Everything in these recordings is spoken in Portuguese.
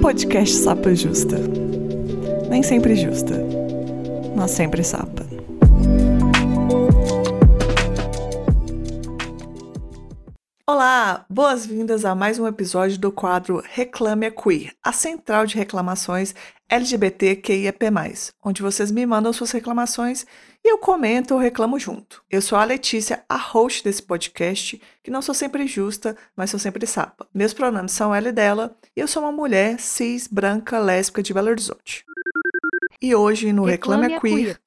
Podcast Sapa Justa. Nem sempre justa, mas sempre sapa. Olá, boas-vindas a mais um episódio do quadro Reclame a Queer, a central de reclamações LGBTQIAP+, onde vocês me mandam suas reclamações e eu comento ou reclamo junto. Eu sou a Letícia, a host desse podcast, que não sou sempre justa, mas sou sempre sapa. Meus pronomes são ela e dela, e eu sou uma mulher cis, branca, lésbica de Belo Horizonte. E hoje no Reclame, Reclame a Queer, queer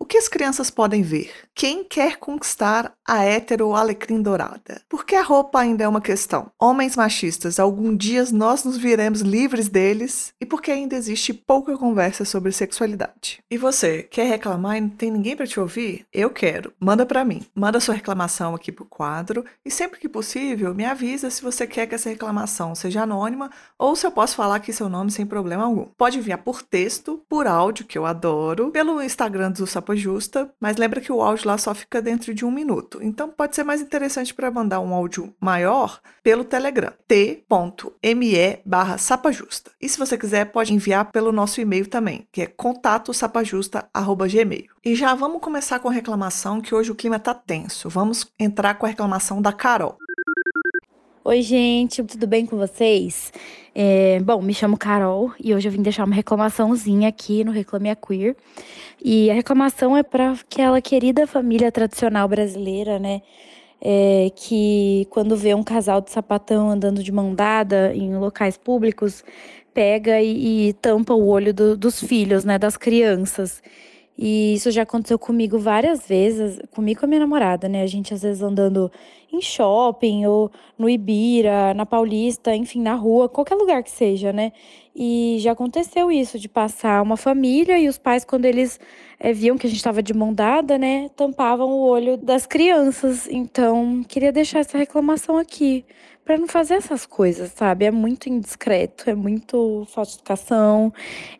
o que as crianças podem ver? Quem quer conquistar a hétero alecrim dourada? Por que a roupa ainda é uma questão? Homens machistas, algum dia nós nos viremos livres deles? E por que ainda existe pouca conversa sobre sexualidade? E você, quer reclamar e não tem ninguém para te ouvir? Eu quero. Manda para mim. Manda sua reclamação aqui pro quadro e sempre que possível me avisa se você quer que essa reclamação seja anônima ou se eu posso falar aqui seu nome sem problema algum. Pode enviar por texto, por áudio, que eu adoro, pelo Instagram do Sapo justa, mas lembra que o áudio lá só fica dentro de um minuto. Então pode ser mais interessante para mandar um áudio maior pelo Telegram, t.me barra sapajusta. E se você quiser, pode enviar pelo nosso e-mail também, que é contatosapajusta.gmail. E já vamos começar com a reclamação, que hoje o clima tá tenso. Vamos entrar com a reclamação da Carol. Oi, gente, tudo bem com vocês? É, bom, me chamo Carol e hoje eu vim deixar uma reclamaçãozinha aqui no Reclame a Queer. E a reclamação é para aquela querida família tradicional brasileira, né? É, que quando vê um casal de sapatão andando de mão dada em locais públicos, pega e, e tampa o olho do, dos filhos, né? Das crianças. E isso já aconteceu comigo várias vezes, comigo e com a minha namorada, né? A gente às vezes andando em shopping ou no Ibira, na Paulista, enfim, na rua, qualquer lugar que seja, né? E já aconteceu isso, de passar uma família e os pais, quando eles é, viam que a gente estava de mão dada, né, tampavam o olho das crianças. Então, queria deixar essa reclamação aqui, para não fazer essas coisas, sabe? É muito indiscreto, é muito falta de educação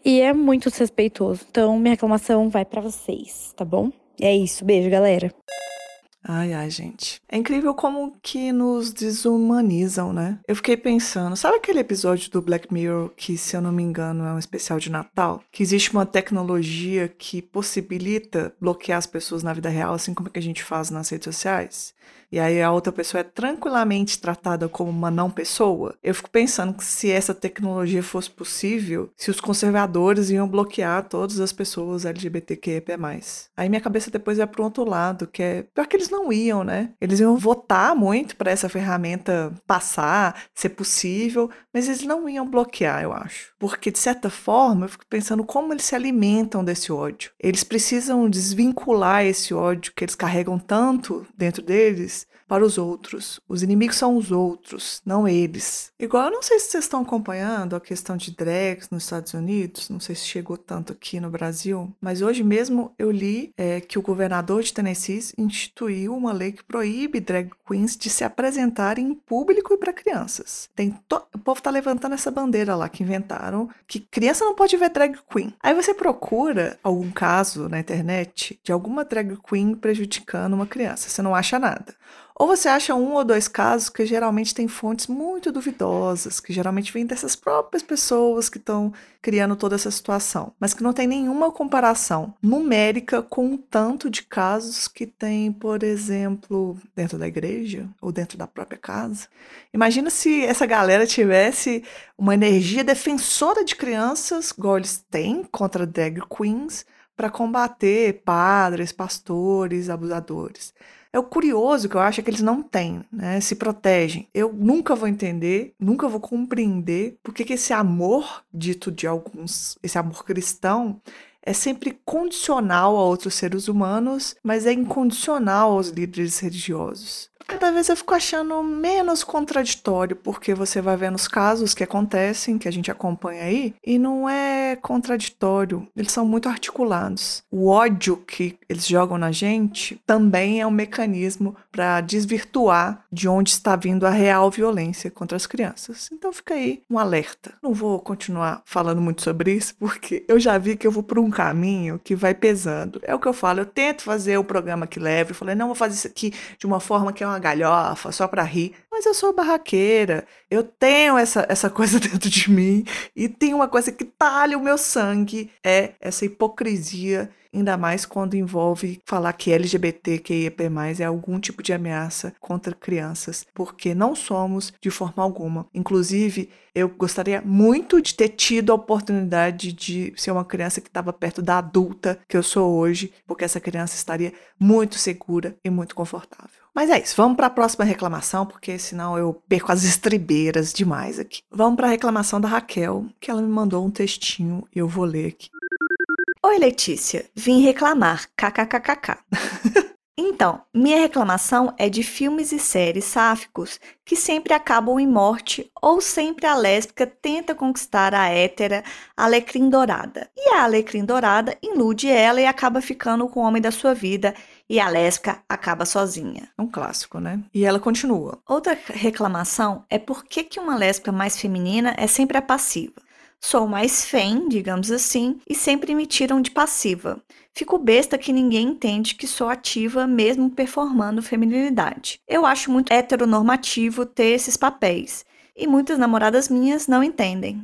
e é muito desrespeitoso. Então, minha reclamação vai para vocês, tá bom? É isso, beijo, galera. Ai, ai, gente. É incrível como que nos desumanizam, né? Eu fiquei pensando, sabe aquele episódio do Black Mirror que, se eu não me engano, é um especial de Natal? Que existe uma tecnologia que possibilita bloquear as pessoas na vida real, assim como é que a gente faz nas redes sociais? E aí a outra pessoa é tranquilamente tratada como uma não pessoa, eu fico pensando que se essa tecnologia fosse possível, se os conservadores iam bloquear todas as pessoas LGBTQIA+. Aí minha cabeça depois ia para o outro lado, que é pior que eles não iam, né? Eles iam votar muito para essa ferramenta passar, ser possível, mas eles não iam bloquear, eu acho. Porque de certa forma, eu fico pensando como eles se alimentam desse ódio. Eles precisam desvincular esse ódio que eles carregam tanto dentro deles para os outros. Os inimigos são os outros, não eles. Igual, eu não sei se vocês estão acompanhando a questão de drags nos Estados Unidos, não sei se chegou tanto aqui no Brasil, mas hoje mesmo eu li é, que o governador de Tennessee instituiu uma lei que proíbe drag queens de se apresentarem em público e para crianças. Tem to... O povo tá levantando essa bandeira lá que inventaram, que criança não pode ver drag queen. Aí você procura algum caso na internet de alguma drag queen prejudicando uma criança, você não acha nada. Ou você acha um ou dois casos que geralmente têm fontes muito duvidosas, que geralmente vêm dessas próprias pessoas que estão criando toda essa situação, mas que não tem nenhuma comparação numérica com o tanto de casos que tem, por exemplo, dentro da igreja ou dentro da própria casa. Imagina se essa galera tivesse uma energia defensora de crianças, igual eles têm contra drag queens, para combater padres, pastores, abusadores. É o curioso que eu acho é que eles não têm, né? Se protegem. Eu nunca vou entender, nunca vou compreender por que esse amor dito de alguns, esse amor cristão, é sempre condicional a outros seres humanos, mas é incondicional aos líderes religiosos cada vez eu fico achando menos contraditório, porque você vai vendo os casos que acontecem, que a gente acompanha aí, e não é contraditório. Eles são muito articulados. O ódio que eles jogam na gente também é um mecanismo para desvirtuar de onde está vindo a real violência contra as crianças. Então fica aí um alerta. Não vou continuar falando muito sobre isso, porque eu já vi que eu vou por um caminho que vai pesando. É o que eu falo, eu tento fazer o programa que leve, eu falei, não vou fazer isso aqui de uma forma que é uma galhofa, só para rir. Mas eu sou barraqueira, eu tenho essa, essa coisa dentro de mim e tem uma coisa que talha o meu sangue, é essa hipocrisia ainda mais quando envolve falar que LGBTQIAP+, é algum tipo de ameaça contra crianças, porque não somos de forma alguma. Inclusive, eu gostaria muito de ter tido a oportunidade de ser uma criança que estava perto da adulta que eu sou hoje, porque essa criança estaria muito segura e muito confortável. Mas é isso, vamos para a próxima reclamação, porque senão eu perco as estribeiras demais aqui. Vamos para a reclamação da Raquel, que ela me mandou um textinho e eu vou ler aqui. Oi, Letícia. Vim reclamar. KKKKK. então, minha reclamação é de filmes e séries sáficos que sempre acabam em morte ou sempre a lésbica tenta conquistar a hétera Alecrim Dourada. E a Alecrim Dourada ilude ela e acaba ficando com o homem da sua vida e a lésbica acaba sozinha. É um clássico, né? E ela continua. Outra reclamação é por que, que uma lésbica mais feminina é sempre a passiva. Sou mais fém, digamos assim, e sempre me tiram de passiva. Fico besta que ninguém entende que sou ativa mesmo performando feminilidade. Eu acho muito heteronormativo ter esses papéis, e muitas namoradas minhas não entendem.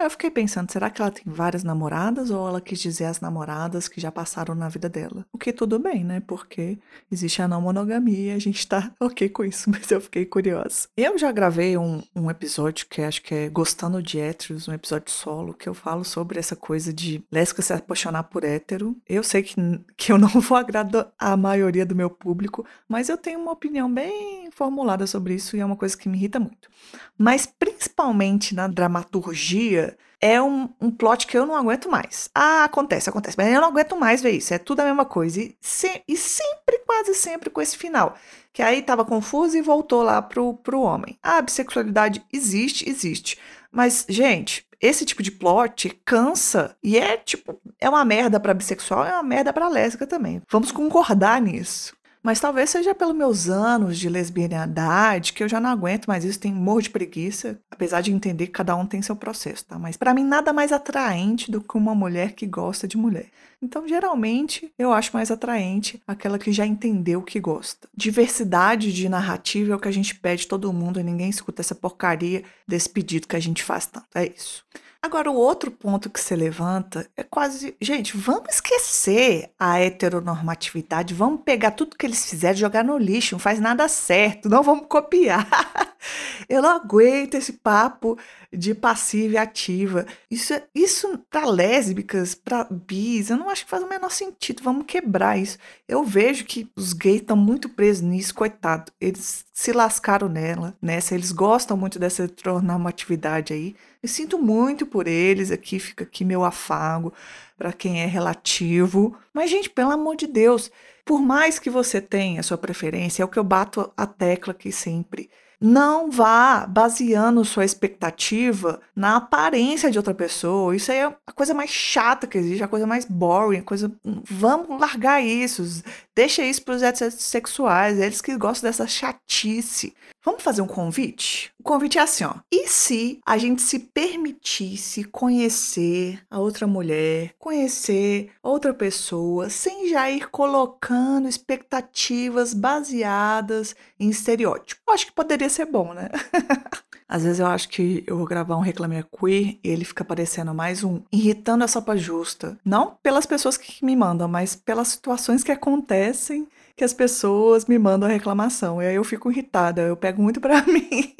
Eu fiquei pensando, será que ela tem várias namoradas ou ela quis dizer as namoradas que já passaram na vida dela? O que tudo bem, né? Porque existe a não monogamia a gente tá ok com isso, mas eu fiquei curiosa. Eu já gravei um, um episódio que acho que é Gostando de Héteros, um episódio solo, que eu falo sobre essa coisa de lésbica se apaixonar por hétero. Eu sei que, que eu não vou agradar a maioria do meu público, mas eu tenho uma opinião bem formulada sobre isso e é uma coisa que me irrita muito. Mas principalmente na dramaturgia, é um, um plot que eu não aguento mais. Ah, acontece, acontece, mas eu não aguento mais ver isso. É tudo a mesma coisa. E, se, e sempre, quase sempre com esse final. Que aí tava confuso e voltou lá pro, pro homem. A bissexualidade existe, existe. Mas, gente, esse tipo de plot cansa e é tipo, é uma merda para bissexual, é uma merda para lésbica também. Vamos concordar nisso. Mas talvez seja pelos meus anos de lesbianidade que eu já não aguento mais isso, tenho morro de preguiça, apesar de entender que cada um tem seu processo, tá? Mas para mim nada mais atraente do que uma mulher que gosta de mulher. Então, geralmente, eu acho mais atraente aquela que já entendeu o que gosta. Diversidade de narrativa é o que a gente pede todo mundo e ninguém escuta essa porcaria desse pedido que a gente faz tanto. É isso. Agora, o outro ponto que você levanta é quase. Gente, vamos esquecer a heteronormatividade, vamos pegar tudo que eles fizeram e jogar no lixo, não faz nada certo, não vamos copiar. Eu não aguento esse papo de passiva e ativa. Isso, isso para lésbicas, para bis, eu não acho que faz o menor sentido. Vamos quebrar isso. Eu vejo que os gays estão muito presos nisso, coitado. Eles se lascaram nela, nessa. Eles gostam muito dessa heteronormatividade aí. Eu sinto muito por eles aqui, fica aqui meu afago para quem é relativo. Mas, gente, pelo amor de Deus, por mais que você tenha a sua preferência, é o que eu bato a tecla aqui sempre. Não vá baseando sua expectativa na aparência de outra pessoa. Isso aí é a coisa mais chata que existe, a coisa mais boring, a coisa. Vamos largar isso. Deixa isso para os heterossexuais, eles que gostam dessa chatice. Vamos fazer um convite? O convite é assim, ó. E se a gente se permitisse conhecer a outra mulher, conhecer outra pessoa, sem já ir colocando expectativas baseadas em estereótipo? Acho que poderia ser bom, né? Às vezes eu acho que eu vou gravar um Reclame Queer e ele fica parecendo mais um irritando a sopa justa. Não pelas pessoas que me mandam, mas pelas situações que acontecem que as pessoas me mandam a reclamação. E aí eu fico irritada, eu pego muito para mim.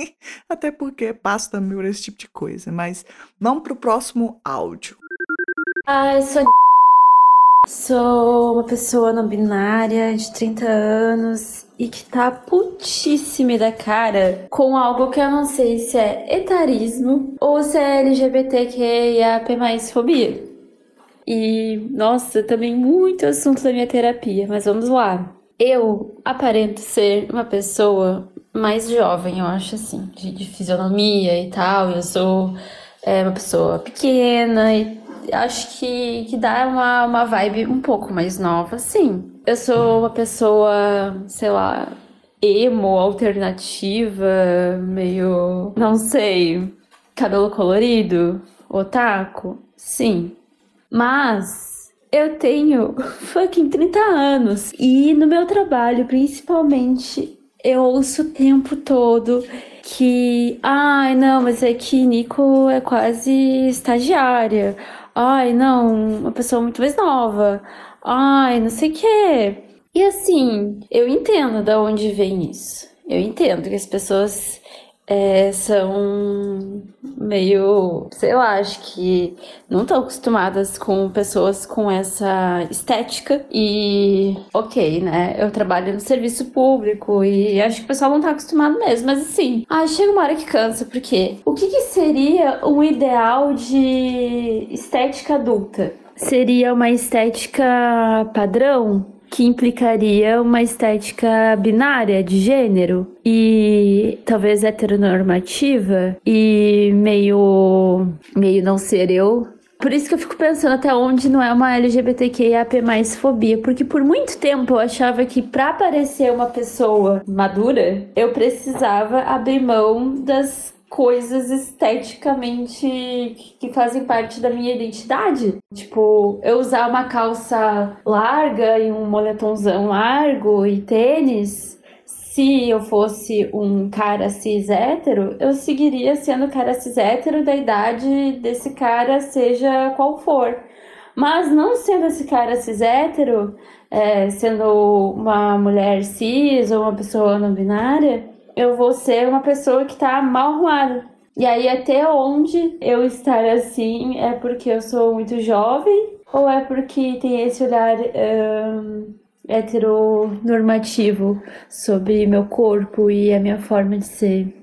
Até porque passo também por esse tipo de coisa. Mas vamos pro próximo áudio. Ah, eu sou. Sou uma pessoa não binária de 30 anos e que tá putíssima da cara com algo que eu não sei se é etarismo ou se é LGBTQIAP+, fobia. E, nossa, também muito assunto da minha terapia, mas vamos lá. Eu aparento ser uma pessoa mais jovem, eu acho assim, de, fisionomia e tal. Eu sou é, uma pessoa pequena e acho que, que dá uma, uma vibe um pouco mais nova, sim. Eu sou uma pessoa, sei lá, emo, alternativa, meio. não sei, cabelo colorido, otaku, sim. Mas eu tenho fucking 30 anos e no meu trabalho, principalmente, eu ouço o tempo todo que, ai, não, mas é que Nico é quase estagiária. Ai, não, uma pessoa muito mais nova. Ai, não sei o quê. E assim, eu entendo de onde vem isso. Eu entendo que as pessoas é, são meio, sei lá, acho que não estão acostumadas com pessoas com essa estética. E, ok, né? Eu trabalho no serviço público e acho que o pessoal não tá acostumado mesmo. Mas assim, ah, chega uma hora que cansa, porque o que, que seria um ideal de estética adulta? Seria uma estética padrão? Que implicaria uma estética binária de gênero e talvez heteronormativa e meio meio não ser eu. Por isso que eu fico pensando até onde não é uma LGBTQIAP+ fobia, porque por muito tempo eu achava que para parecer uma pessoa madura, eu precisava abrir mão das coisas esteticamente que fazem parte da minha identidade. Tipo, eu usar uma calça larga e um moletomzão largo e tênis. Se eu fosse um cara cis hétero, eu seguiria sendo cara cis hétero da idade desse cara, seja qual for. Mas não sendo esse cara cis hétero, é, sendo uma mulher cis ou uma pessoa não binária, eu vou ser uma pessoa que tá mal arrumada. E aí, até onde eu estar assim é porque eu sou muito jovem ou é porque tem esse olhar um, heteronormativo sobre meu corpo e a minha forma de ser?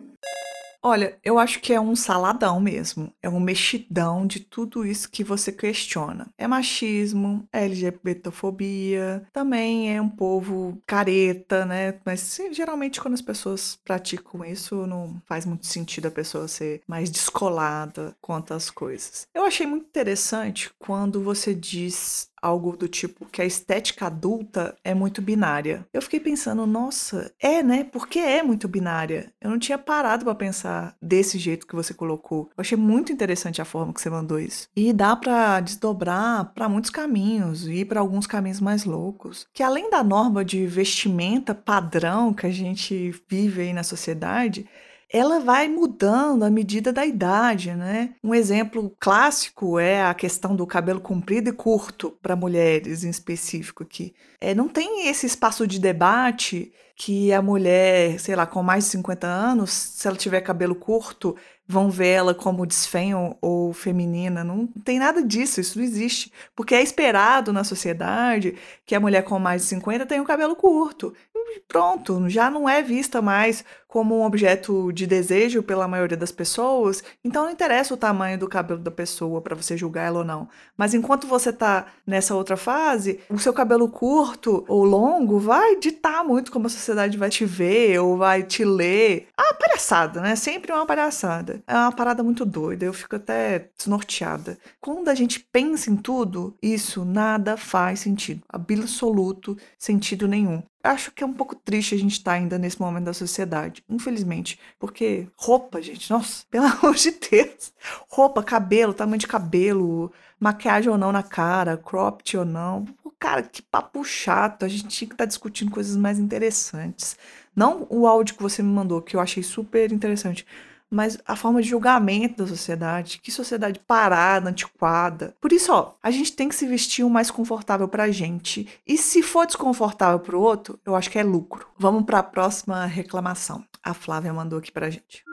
Olha, eu acho que é um saladão mesmo. É um mexidão de tudo isso que você questiona. É machismo, é LGBTfobia, também é um povo careta, né? Mas sim, geralmente quando as pessoas praticam isso, não faz muito sentido a pessoa ser mais descolada quanto às coisas. Eu achei muito interessante quando você diz algo do tipo que a estética adulta é muito binária. Eu fiquei pensando, nossa, é, né? Porque é muito binária. Eu não tinha parado para pensar desse jeito que você colocou. Eu achei muito interessante a forma que você mandou isso. E dá para desdobrar para muitos caminhos e para alguns caminhos mais loucos. Que além da norma de vestimenta padrão que a gente vive aí na sociedade, ela vai mudando à medida da idade, né? Um exemplo clássico é a questão do cabelo comprido e curto para mulheres em específico aqui. É, não tem esse espaço de debate que a mulher, sei lá, com mais de 50 anos, se ela tiver cabelo curto, vão ver ela como desfeio ou feminina. Não tem nada disso, isso não existe. Porque é esperado na sociedade que a mulher com mais de 50 tenha o cabelo curto. E pronto, já não é vista mais como um objeto de desejo pela maioria das pessoas, então não interessa o tamanho do cabelo da pessoa para você julgar ela ou não. Mas enquanto você tá nessa outra fase, o seu cabelo curto ou longo vai ditar muito como a sociedade vai te ver ou vai te ler. Ah, palhaçada, né? Sempre uma palhaçada. É uma parada muito doida, eu fico até desnorteada. Quando a gente pensa em tudo, isso nada faz sentido. Absoluto sentido nenhum acho que é um pouco triste a gente estar tá ainda nesse momento da sociedade, infelizmente. Porque roupa, gente, nossa, pelo amor de Deus. Roupa, cabelo, tamanho de cabelo, maquiagem ou não na cara, cropped ou não. Cara, que papo chato. A gente tinha que estar tá discutindo coisas mais interessantes. Não o áudio que você me mandou, que eu achei super interessante mas a forma de julgamento da sociedade, que sociedade parada, antiquada. Por isso, ó, a gente tem que se vestir o mais confortável pra gente. E se for desconfortável pro outro, eu acho que é lucro. Vamos para a próxima reclamação. A Flávia mandou aqui pra gente.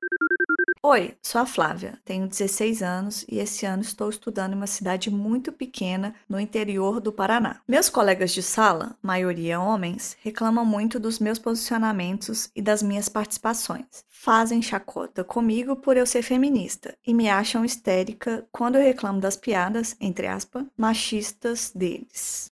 Oi, sou a Flávia, tenho 16 anos e esse ano estou estudando em uma cidade muito pequena no interior do Paraná. Meus colegas de sala, maioria homens, reclamam muito dos meus posicionamentos e das minhas participações. Fazem chacota comigo por eu ser feminista e me acham histérica quando eu reclamo das piadas, entre aspas, machistas deles.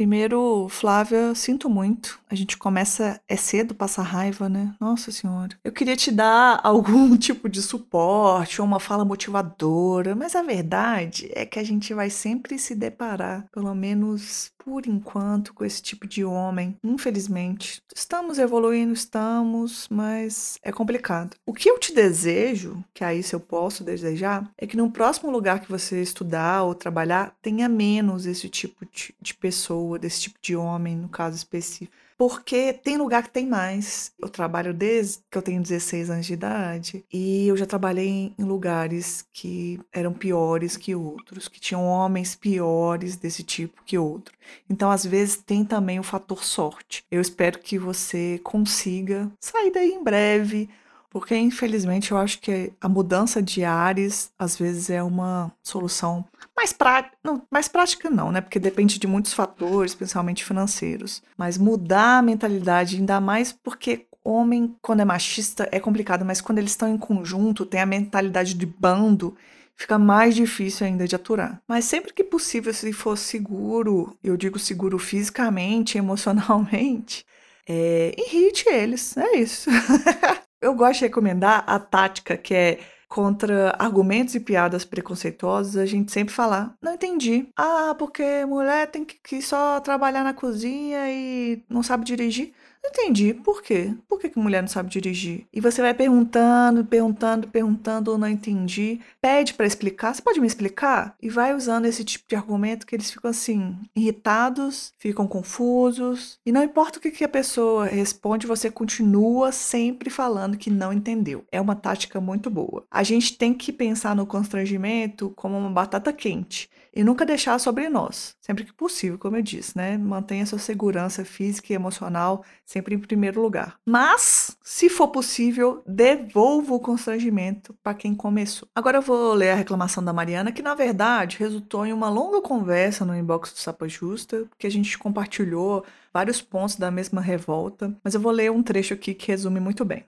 Primeiro, Flávia, sinto muito. A gente começa é cedo passar raiva, né? Nossa senhora. Eu queria te dar algum tipo de suporte ou uma fala motivadora, mas a verdade é que a gente vai sempre se deparar, pelo menos por enquanto, com esse tipo de homem. Infelizmente, estamos evoluindo, estamos, mas é complicado. O que eu te desejo, que aí se eu posso desejar, é que no próximo lugar que você estudar ou trabalhar, tenha menos esse tipo de, de pessoa, desse tipo de homem, no caso específico porque tem lugar que tem mais. Eu trabalho desde que eu tenho 16 anos de idade e eu já trabalhei em lugares que eram piores que outros, que tinham homens piores desse tipo que outro. Então, às vezes, tem também o fator sorte. Eu espero que você consiga sair daí em breve porque, infelizmente, eu acho que a mudança de ares, às vezes, é uma solução mais, prá não, mais prática, não, né? Porque depende de muitos fatores, principalmente financeiros. Mas mudar a mentalidade, ainda mais porque homem, quando é machista, é complicado, mas quando eles estão em conjunto, tem a mentalidade de bando, fica mais difícil ainda de aturar. Mas sempre que possível, se for seguro, eu digo seguro fisicamente, emocionalmente, é, irrite eles, é isso. Eu gosto de recomendar a tática que é contra argumentos e piadas preconceituosas, a gente sempre falar, não entendi. Ah, porque mulher tem que só trabalhar na cozinha e não sabe dirigir. Entendi. Por quê? Por que, que mulher não sabe dirigir? E você vai perguntando, perguntando, perguntando, ou não entendi. Pede para explicar. Você pode me explicar? E vai usando esse tipo de argumento que eles ficam assim, irritados, ficam confusos. E não importa o que, que a pessoa responde, você continua sempre falando que não entendeu. É uma tática muito boa. A gente tem que pensar no constrangimento como uma batata quente e nunca deixar sobre nós, sempre que possível, como eu disse, né? Mantenha sua segurança física e emocional sempre em primeiro lugar. Mas, se for possível, devolva o constrangimento para quem começou. Agora eu vou ler a reclamação da Mariana, que na verdade resultou em uma longa conversa no inbox do Sapa Justa, que a gente compartilhou vários pontos da mesma revolta, mas eu vou ler um trecho aqui que resume muito bem.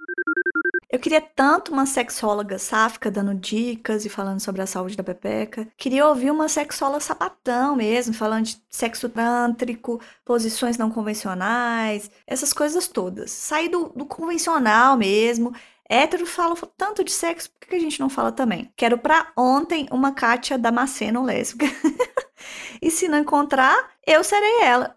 Eu queria tanto uma sexóloga sáfica dando dicas e falando sobre a saúde da pepeca. Queria ouvir uma sexóloga sapatão mesmo, falando de sexo tântrico, posições não convencionais, essas coisas todas. Sair do, do convencional mesmo. Hétero fala tanto de sexo, por que a gente não fala também? Quero pra ontem uma Kátia Damasceno lésbica. e se não encontrar, eu serei ela.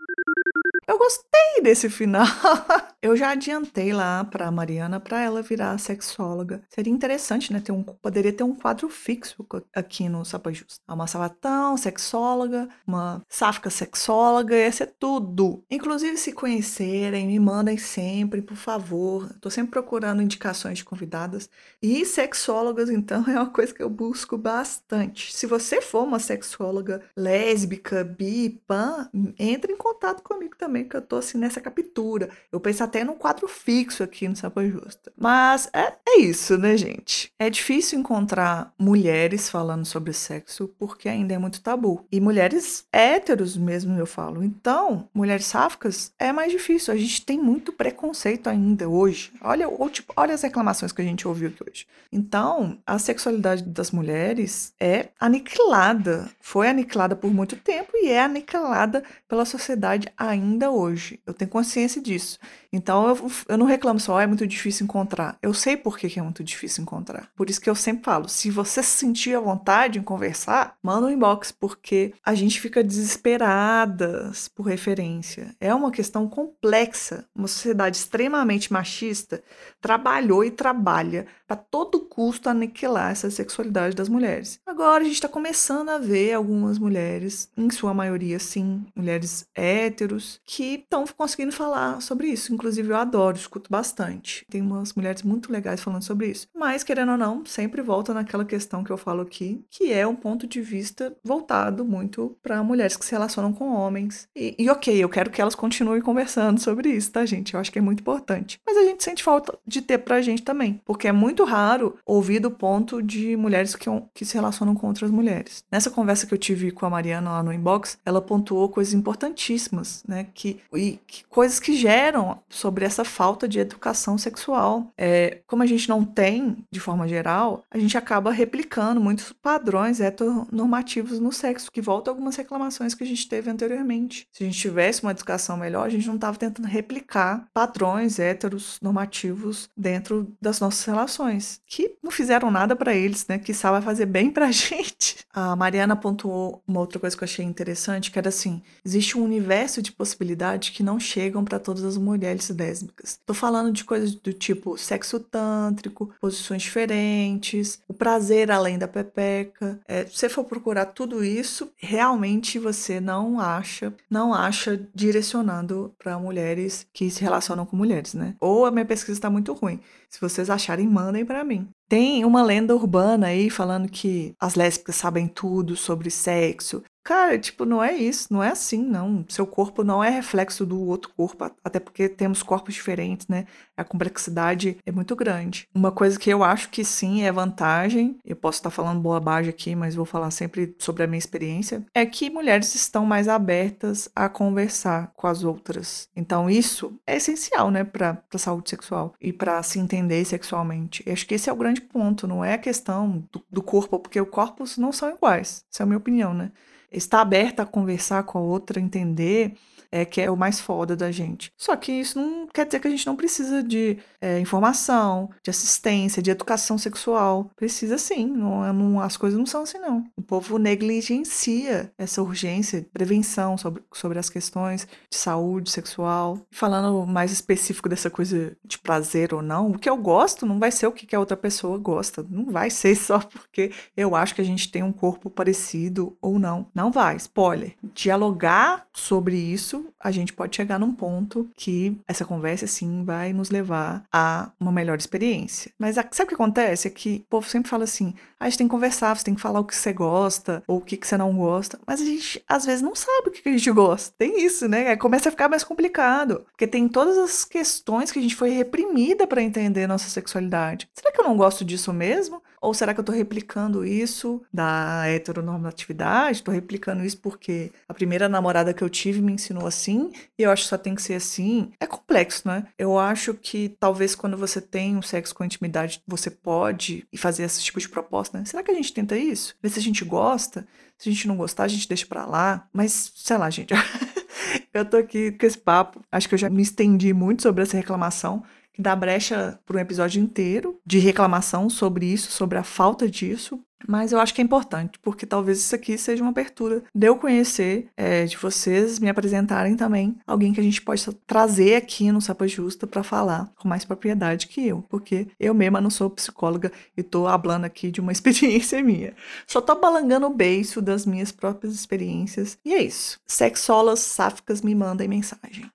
Eu gostei desse final. Eu já adiantei lá para Mariana para ela virar sexóloga. Seria interessante, né? Ter um, poderia ter um quadro fixo aqui no Sapa Justa. Uma sabatão, sexóloga, uma sáfica sexóloga, ia ser tudo. Inclusive, se conhecerem, me mandem sempre, por favor. Estou sempre procurando indicações de convidadas. E sexólogas, então, é uma coisa que eu busco bastante. Se você for uma sexóloga lésbica, bi, pan, entre em contato comigo também também que eu tô assim nessa captura. Eu penso até num quadro fixo aqui no Sapa Justa. Mas é, é isso, né, gente? É difícil encontrar mulheres falando sobre sexo porque ainda é muito tabu. E mulheres héteros mesmo, eu falo. Então, mulheres sáficas é mais difícil. A gente tem muito preconceito ainda hoje. Olha, ou, tipo, olha as reclamações que a gente ouviu aqui hoje. Então, a sexualidade das mulheres é aniquilada. Foi aniquilada por muito tempo e é aniquilada pela sociedade ainda ainda hoje. Eu tenho consciência disso. Então eu, eu não reclamo só, é muito difícil encontrar. Eu sei por que, que é muito difícil encontrar. Por isso que eu sempre falo: se você se sentir à vontade em conversar, manda um inbox, porque a gente fica desesperadas por referência. É uma questão complexa. Uma sociedade extremamente machista trabalhou e trabalha para todo custo aniquilar essa sexualidade das mulheres. Agora a gente está começando a ver algumas mulheres, em sua maioria, sim, mulheres héteros, que estão conseguindo falar sobre isso. Inclusive, eu adoro, escuto bastante. Tem umas mulheres muito legais falando sobre isso. Mas, querendo ou não, sempre volta naquela questão que eu falo aqui, que é um ponto de vista voltado muito para mulheres que se relacionam com homens. E, e, ok, eu quero que elas continuem conversando sobre isso, tá, gente? Eu acho que é muito importante. Mas a gente sente falta de ter pra gente também, porque é muito raro ouvir do ponto de mulheres que, que se relacionam com outras mulheres. Nessa conversa que eu tive com a Mariana lá no inbox, ela pontuou coisas importantíssimas, né? Que, e que coisas que geram sobre essa falta de educação sexual. É, como a gente não tem, de forma geral, a gente acaba replicando muitos padrões heteronormativos no sexo, que volta a algumas reclamações que a gente teve anteriormente. Se a gente tivesse uma educação melhor, a gente não estava tentando replicar padrões heteros normativos dentro das nossas relações, que não fizeram nada para eles, né? Que vai fazer bem pra gente. A Mariana pontuou uma outra coisa que eu achei interessante, que era assim: existe um universo de possibilidades que não chegam para todas as mulheres mulheres lésbicas. Tô falando de coisas do tipo sexo tântrico, posições diferentes, o prazer além da pepeca. É, se você for procurar tudo isso, realmente você não acha, não acha direcionado para mulheres que se relacionam com mulheres, né? Ou a minha pesquisa está muito ruim. Se vocês acharem, mandem para mim. Tem uma lenda urbana aí falando que as lésbicas sabem tudo sobre sexo, Cara, tipo, não é isso, não é assim, não. Seu corpo não é reflexo do outro corpo, até porque temos corpos diferentes, né? A complexidade é muito grande. Uma coisa que eu acho que sim é vantagem, eu posso estar falando bobagem aqui, mas vou falar sempre sobre a minha experiência, é que mulheres estão mais abertas a conversar com as outras. Então, isso é essencial, né, para a saúde sexual e para se entender sexualmente. Eu acho que esse é o grande ponto, não é a questão do, do corpo, porque os corpos não são iguais. Essa é a minha opinião, né? Estar aberta a conversar com a outra, entender é, que é o mais foda da gente. Só que isso não quer dizer que a gente não precisa de é, informação, de assistência, de educação sexual. Precisa sim, não, é, não, as coisas não são assim não. O povo negligencia essa urgência, prevenção sobre, sobre as questões de saúde sexual. Falando mais específico dessa coisa de prazer ou não, o que eu gosto não vai ser o que a outra pessoa gosta. Não vai ser só porque eu acho que a gente tem um corpo parecido ou não. Não vai, spoiler. Dialogar sobre isso a gente pode chegar num ponto que essa conversa, sim, vai nos levar a uma melhor experiência. Mas sabe o que acontece? É que o povo sempre fala assim: ah, a gente tem que conversar, você tem que falar o que você gosta ou o que, que você não gosta. Mas a gente, às vezes, não sabe o que, que a gente gosta. Tem isso, né? Aí começa a ficar mais complicado. Porque tem todas as questões que a gente foi reprimida para entender nossa sexualidade. Será que eu não gosto disso mesmo? Ou será que eu estou replicando isso da heteronormatividade? Estou replicando isso porque a primeira namorada que eu tive me ensinou assim e eu acho que só tem que ser assim? É complexo, né? Eu acho que talvez quando você tem um sexo com intimidade, você pode fazer esse tipo de proposta, né? Será que a gente tenta isso? Ver se a gente gosta? Se a gente não gostar, a gente deixa pra lá. Mas, sei lá, gente. eu tô aqui com esse papo. Acho que eu já me estendi muito sobre essa reclamação dá brecha para um episódio inteiro de reclamação sobre isso, sobre a falta disso. Mas eu acho que é importante, porque talvez isso aqui seja uma abertura de eu conhecer, é, de vocês me apresentarem também alguém que a gente possa trazer aqui no Sapa Justa para falar com mais propriedade que eu, porque eu mesma não sou psicóloga e tô hablando aqui de uma experiência minha. Só tô balangando o beiço das minhas próprias experiências. E é isso. Sexolas sáficas me mandem mensagem.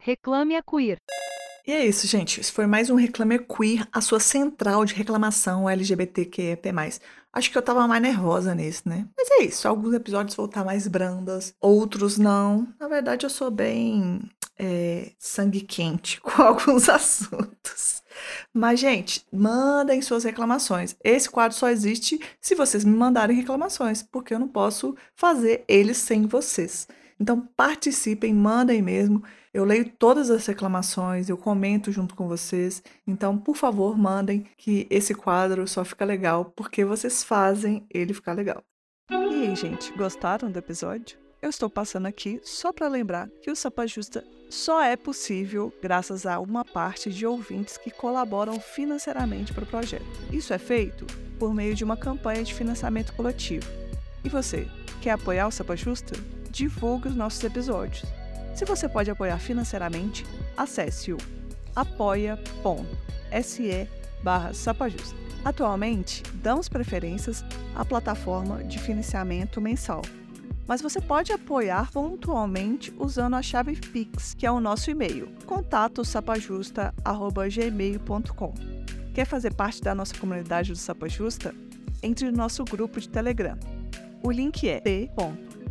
Reclame a Queer. E é isso, gente. Esse foi mais um Reclame Queer, a sua central de reclamação LGBTQIP+. Acho que eu tava mais nervosa nesse, né? Mas é isso. Alguns episódios vão estar mais brandas, outros não. Na verdade, eu sou bem é, sangue quente com alguns assuntos. Mas, gente, mandem suas reclamações. Esse quadro só existe se vocês me mandarem reclamações, porque eu não posso fazer eles sem vocês. Então, participem, mandem mesmo. Eu leio todas as reclamações, eu comento junto com vocês. Então, por favor, mandem que esse quadro só fica legal porque vocês fazem ele ficar legal. E aí, gente, gostaram do episódio? Eu estou passando aqui só para lembrar que o Sapa Justa só é possível graças a uma parte de ouvintes que colaboram financeiramente para o projeto. Isso é feito por meio de uma campanha de financiamento coletivo. E você, quer apoiar o Sapa Justa? Divulgue os nossos episódios. Se você pode apoiar financeiramente, acesse o apoia.se barra sapajusta. Atualmente, damos preferências à plataforma de financiamento mensal, mas você pode apoiar pontualmente usando a chave Pix, que é o nosso e-mail, contatosapajusta.gmail.com. Quer fazer parte da nossa comunidade do Sapa Justa? Entre no nosso grupo de Telegram. O link é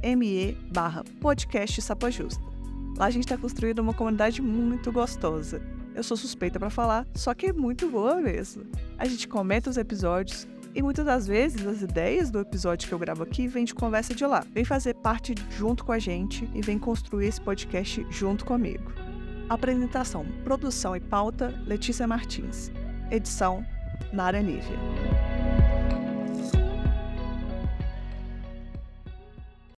t.me barra podcast Sapajusta. Lá a gente está construindo uma comunidade muito gostosa. Eu sou suspeita para falar, só que é muito boa mesmo. A gente comenta os episódios e muitas das vezes as ideias do episódio que eu gravo aqui vêm de conversa de lá. Vem fazer parte junto com a gente e vem construir esse podcast junto comigo. Apresentação, produção e pauta: Letícia Martins. Edição: Nara Nívia.